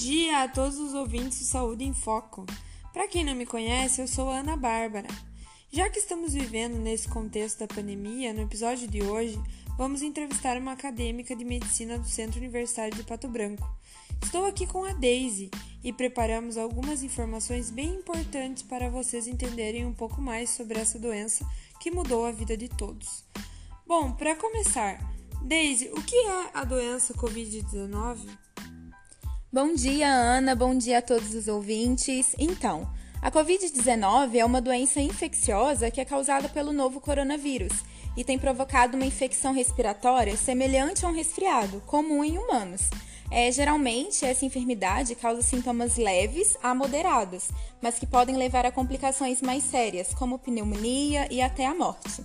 dia a todos os ouvintes do Saúde em Foco. Para quem não me conhece, eu sou Ana Bárbara. Já que estamos vivendo nesse contexto da pandemia, no episódio de hoje vamos entrevistar uma acadêmica de medicina do Centro Universitário de Pato Branco. Estou aqui com a Daisy e preparamos algumas informações bem importantes para vocês entenderem um pouco mais sobre essa doença que mudou a vida de todos. Bom, para começar, Daisy, o que é a doença Covid-19? Bom dia, Ana. Bom dia a todos os ouvintes. Então, a Covid-19 é uma doença infecciosa que é causada pelo novo coronavírus e tem provocado uma infecção respiratória semelhante a um resfriado, comum em humanos. É, geralmente, essa enfermidade causa sintomas leves a moderados, mas que podem levar a complicações mais sérias, como pneumonia e até a morte.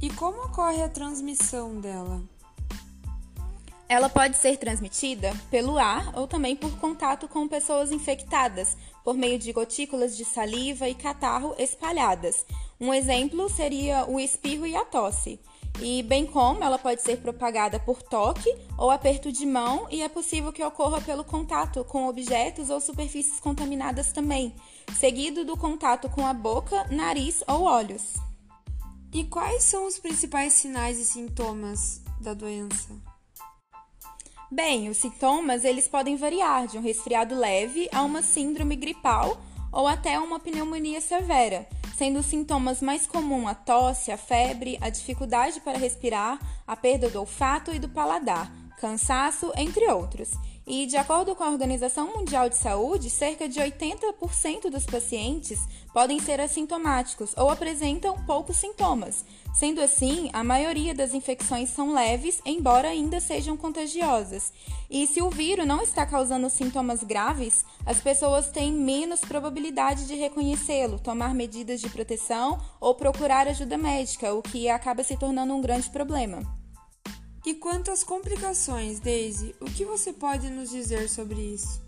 E como ocorre a transmissão dela? Ela pode ser transmitida pelo ar ou também por contato com pessoas infectadas, por meio de gotículas de saliva e catarro espalhadas. Um exemplo seria o espirro e a tosse. E bem como ela pode ser propagada por toque ou aperto de mão e é possível que ocorra pelo contato com objetos ou superfícies contaminadas também, seguido do contato com a boca, nariz ou olhos. E quais são os principais sinais e sintomas da doença? Bem, os sintomas eles podem variar de um resfriado leve a uma síndrome gripal ou até uma pneumonia severa, sendo os sintomas mais comuns a tosse, a febre, a dificuldade para respirar, a perda do olfato e do paladar, cansaço, entre outros. E, de acordo com a Organização Mundial de Saúde, cerca de 80% dos pacientes podem ser assintomáticos ou apresentam poucos sintomas. Sendo assim, a maioria das infecções são leves, embora ainda sejam contagiosas. E se o vírus não está causando sintomas graves, as pessoas têm menos probabilidade de reconhecê-lo, tomar medidas de proteção ou procurar ajuda médica, o que acaba se tornando um grande problema. E quanto às complicações, Daisy, o que você pode nos dizer sobre isso?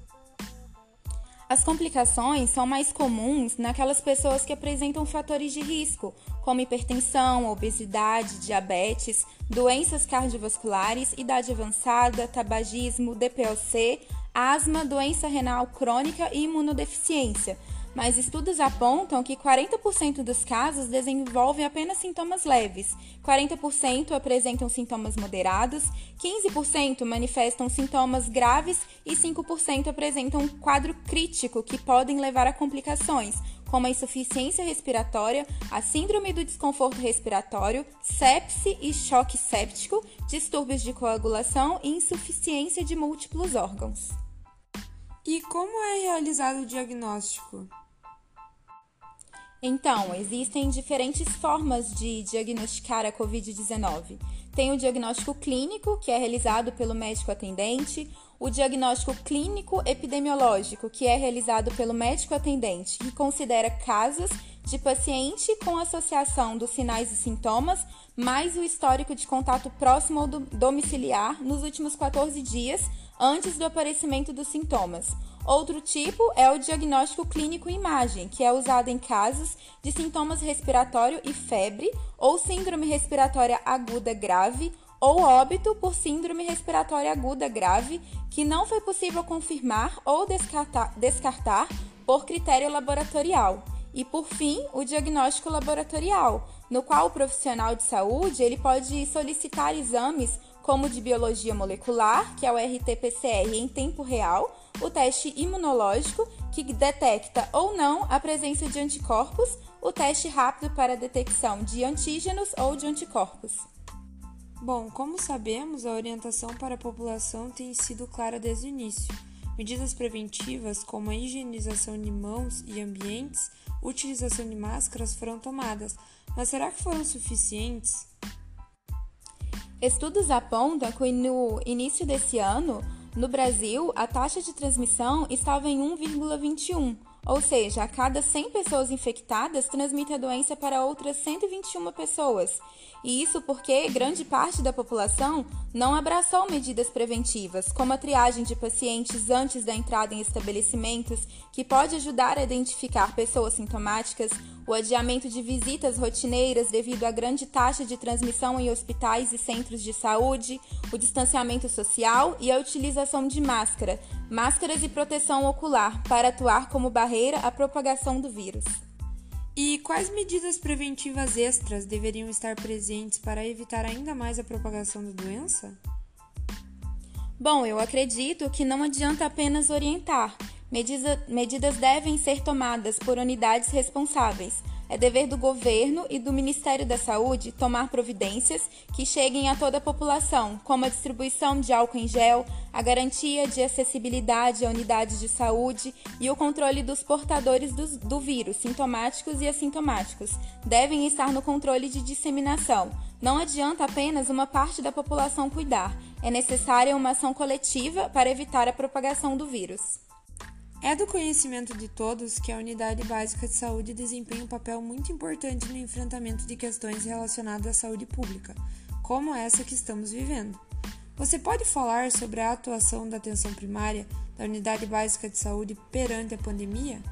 As complicações são mais comuns naquelas pessoas que apresentam fatores de risco, como hipertensão, obesidade, diabetes, doenças cardiovasculares, idade avançada, tabagismo, DPOC, asma, doença renal crônica e imunodeficiência mas estudos apontam que 40% dos casos desenvolvem apenas sintomas leves, 40% apresentam sintomas moderados, 15% manifestam sintomas graves e 5% apresentam um quadro crítico que podem levar a complicações, como a insuficiência respiratória, a síndrome do desconforto respiratório, sepse e choque séptico, distúrbios de coagulação e insuficiência de múltiplos órgãos. E como é realizado o diagnóstico? Então, existem diferentes formas de diagnosticar a Covid-19. Tem o diagnóstico clínico, que é realizado pelo médico atendente, o diagnóstico clínico epidemiológico, que é realizado pelo médico atendente, que considera casos de paciente com associação dos sinais e sintomas, mais o histórico de contato próximo ou domiciliar nos últimos 14 dias antes do aparecimento dos sintomas. Outro tipo é o diagnóstico clínico imagem, que é usado em casos de sintomas respiratório e febre, ou síndrome respiratória aguda grave, ou óbito por síndrome respiratória aguda grave, que não foi possível confirmar ou descartar, descartar por critério laboratorial. E por fim, o diagnóstico laboratorial, no qual o profissional de saúde ele pode solicitar exames como de biologia molecular, que é o RT-PCR em tempo real, o teste imunológico, que detecta ou não a presença de anticorpos, o teste rápido para detecção de antígenos ou de anticorpos. Bom, como sabemos, a orientação para a população tem sido clara desde o início. Medidas preventivas, como a higienização de mãos e ambientes, utilização de máscaras foram tomadas, mas será que foram suficientes? Estudos apontam que no início desse ano, no Brasil, a taxa de transmissão estava em 1,21, ou seja, a cada 100 pessoas infectadas transmite a doença para outras 121 pessoas. E isso porque grande parte da população não abraçou medidas preventivas, como a triagem de pacientes antes da entrada em estabelecimentos, que pode ajudar a identificar pessoas sintomáticas, o adiamento de visitas rotineiras devido à grande taxa de transmissão em hospitais e centros de saúde, o distanciamento social e a utilização de máscara, máscaras e proteção ocular para atuar como barreira à propagação do vírus. E quais medidas preventivas extras deveriam estar presentes para evitar ainda mais a propagação da doença? Bom, eu acredito que não adianta apenas orientar, Medida, medidas devem ser tomadas por unidades responsáveis. É dever do governo e do Ministério da Saúde tomar providências que cheguem a toda a população, como a distribuição de álcool em gel, a garantia de acessibilidade a unidades de saúde e o controle dos portadores do, do vírus, sintomáticos e assintomáticos, devem estar no controle de disseminação. Não adianta apenas uma parte da população cuidar, é necessária uma ação coletiva para evitar a propagação do vírus. É do conhecimento de todos que a Unidade Básica de Saúde desempenha um papel muito importante no enfrentamento de questões relacionadas à saúde pública, como essa que estamos vivendo. Você pode falar sobre a atuação da atenção primária da Unidade Básica de Saúde perante a pandemia?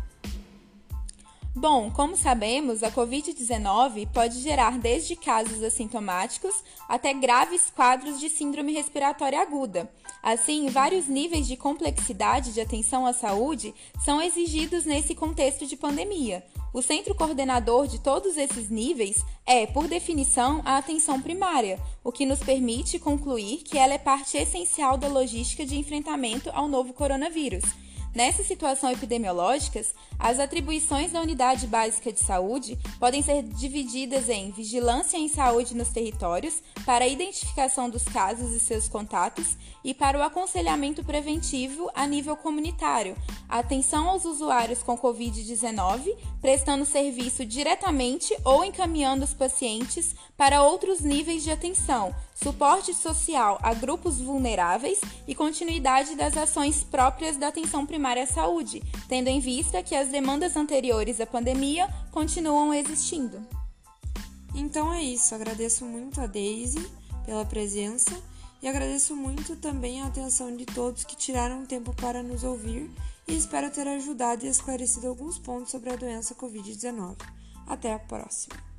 Bom, como sabemos, a Covid-19 pode gerar desde casos assintomáticos até graves quadros de síndrome respiratória aguda. Assim, vários níveis de complexidade de atenção à saúde são exigidos nesse contexto de pandemia. O centro coordenador de todos esses níveis é, por definição, a atenção primária, o que nos permite concluir que ela é parte essencial da logística de enfrentamento ao novo coronavírus Nessas situações epidemiológicas, as atribuições da Unidade Básica de Saúde podem ser divididas em vigilância em saúde nos territórios, para a identificação dos casos e seus contatos, e para o aconselhamento preventivo a nível comunitário, atenção aos usuários com Covid-19, prestando serviço diretamente ou encaminhando os pacientes para outros níveis de atenção, suporte social a grupos vulneráveis e continuidade das ações próprias da atenção primária à saúde, tendo em vista que as demandas anteriores à pandemia continuam existindo. Então é isso, agradeço muito a Daisy pela presença e agradeço muito também a atenção de todos que tiraram tempo para nos ouvir e espero ter ajudado e esclarecido alguns pontos sobre a doença Covid-19. Até a próxima!